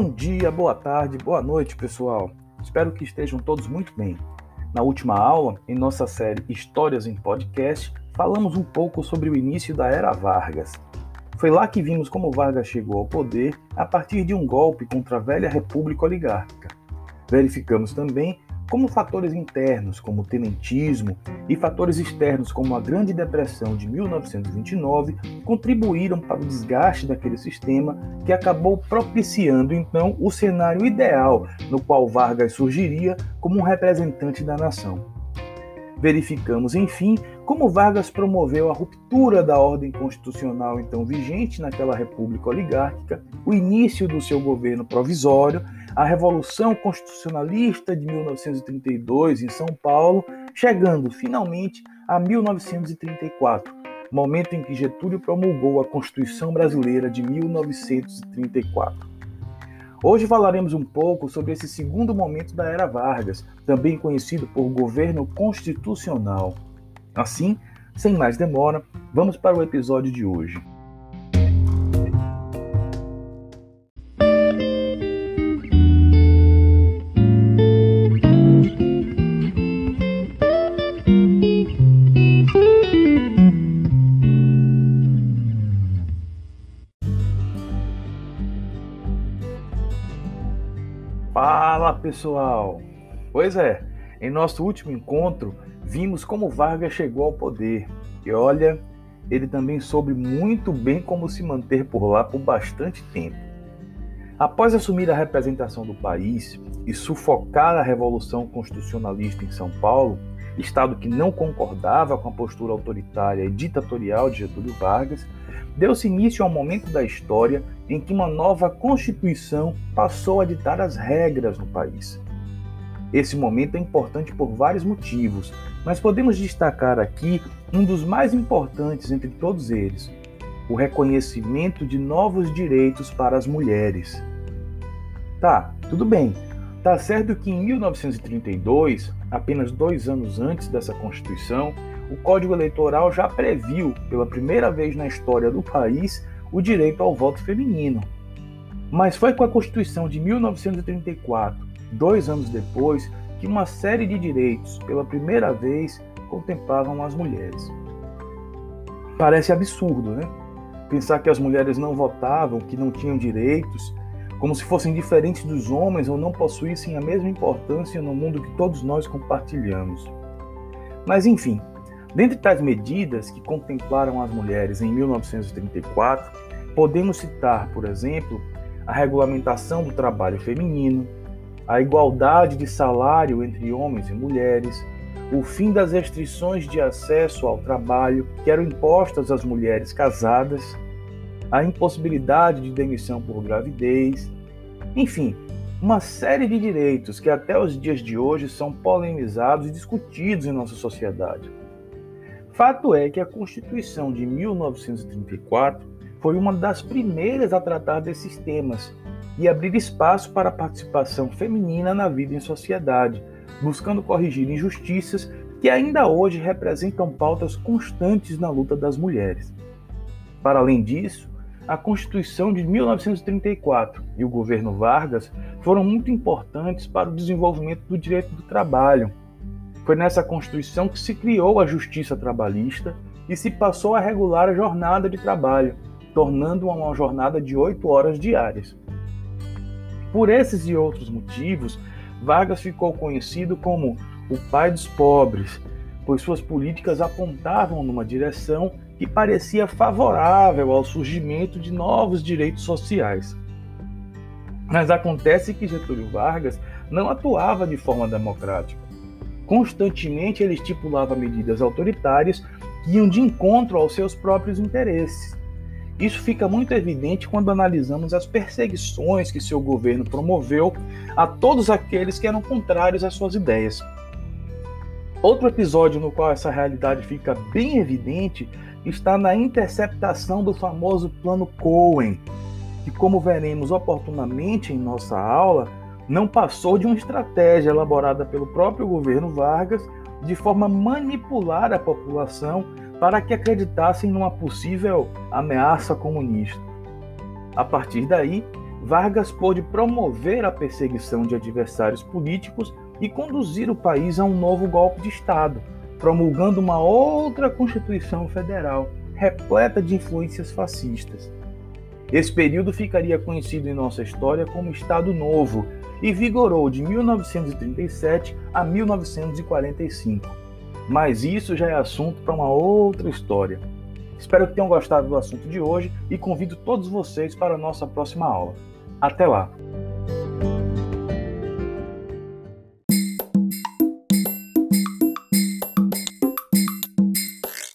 Bom dia, boa tarde, boa noite, pessoal. Espero que estejam todos muito bem. Na última aula, em nossa série Histórias em Podcast, falamos um pouco sobre o início da Era Vargas. Foi lá que vimos como Vargas chegou ao poder a partir de um golpe contra a velha República Oligárquica. Verificamos também como fatores internos, como o tenentismo, e fatores externos, como a Grande Depressão de 1929, contribuíram para o desgaste daquele sistema que acabou propiciando então o cenário ideal no qual Vargas surgiria como um representante da nação. Verificamos, enfim, como Vargas promoveu a ruptura da ordem constitucional então vigente naquela república oligárquica, o início do seu governo provisório a Revolução Constitucionalista de 1932 em São Paulo, chegando finalmente a 1934, momento em que Getúlio promulgou a Constituição Brasileira de 1934. Hoje falaremos um pouco sobre esse segundo momento da Era Vargas, também conhecido por governo constitucional. Assim, sem mais demora, vamos para o episódio de hoje. Fala pessoal! Pois é, em nosso último encontro vimos como Vargas chegou ao poder e olha, ele também soube muito bem como se manter por lá por bastante tempo. Após assumir a representação do país e sufocar a Revolução Constitucionalista em São Paulo, estado que não concordava com a postura autoritária e ditatorial de Getúlio Vargas, deu-se início a um momento da história em que uma nova Constituição passou a ditar as regras no país. Esse momento é importante por vários motivos, mas podemos destacar aqui um dos mais importantes entre todos eles: o reconhecimento de novos direitos para as mulheres. Tá, tudo bem. Tá certo que em 1932, apenas dois anos antes dessa Constituição, o Código Eleitoral já previu, pela primeira vez na história do país, o direito ao voto feminino. Mas foi com a Constituição de 1934, dois anos depois, que uma série de direitos, pela primeira vez, contemplavam as mulheres. Parece absurdo, né? Pensar que as mulheres não votavam, que não tinham direitos, como se fossem diferentes dos homens ou não possuíssem a mesma importância no mundo que todos nós compartilhamos. Mas enfim, Dentre tais medidas que contemplaram as mulheres em 1934, podemos citar, por exemplo, a regulamentação do trabalho feminino, a igualdade de salário entre homens e mulheres, o fim das restrições de acesso ao trabalho que eram impostas às mulheres casadas, a impossibilidade de demissão por gravidez, enfim, uma série de direitos que até os dias de hoje são polemizados e discutidos em nossa sociedade. Fato é que a Constituição de 1934 foi uma das primeiras a tratar desses temas e abrir espaço para a participação feminina na vida em sociedade, buscando corrigir injustiças que ainda hoje representam pautas constantes na luta das mulheres. Para além disso, a Constituição de 1934 e o governo Vargas foram muito importantes para o desenvolvimento do direito do trabalho, foi nessa Constituição que se criou a justiça trabalhista e se passou a regular a jornada de trabalho, tornando-a uma jornada de oito horas diárias. Por esses e outros motivos, Vargas ficou conhecido como o pai dos pobres, pois suas políticas apontavam numa direção que parecia favorável ao surgimento de novos direitos sociais. Mas acontece que Getúlio Vargas não atuava de forma democrática. Constantemente ele estipulava medidas autoritárias que iam de encontro aos seus próprios interesses. Isso fica muito evidente quando analisamos as perseguições que seu governo promoveu a todos aqueles que eram contrários às suas ideias. Outro episódio no qual essa realidade fica bem evidente está na interceptação do famoso Plano Cohen, que, como veremos oportunamente em nossa aula, não passou de uma estratégia elaborada pelo próprio governo Vargas de forma manipular a população para que acreditassem numa possível ameaça comunista. A partir daí, Vargas pôde promover a perseguição de adversários políticos e conduzir o país a um novo golpe de Estado, promulgando uma outra Constituição Federal, repleta de influências fascistas. Esse período ficaria conhecido em nossa história como Estado Novo e vigorou de 1937 a 1945. Mas isso já é assunto para uma outra história. Espero que tenham gostado do assunto de hoje e convido todos vocês para a nossa próxima aula. Até lá!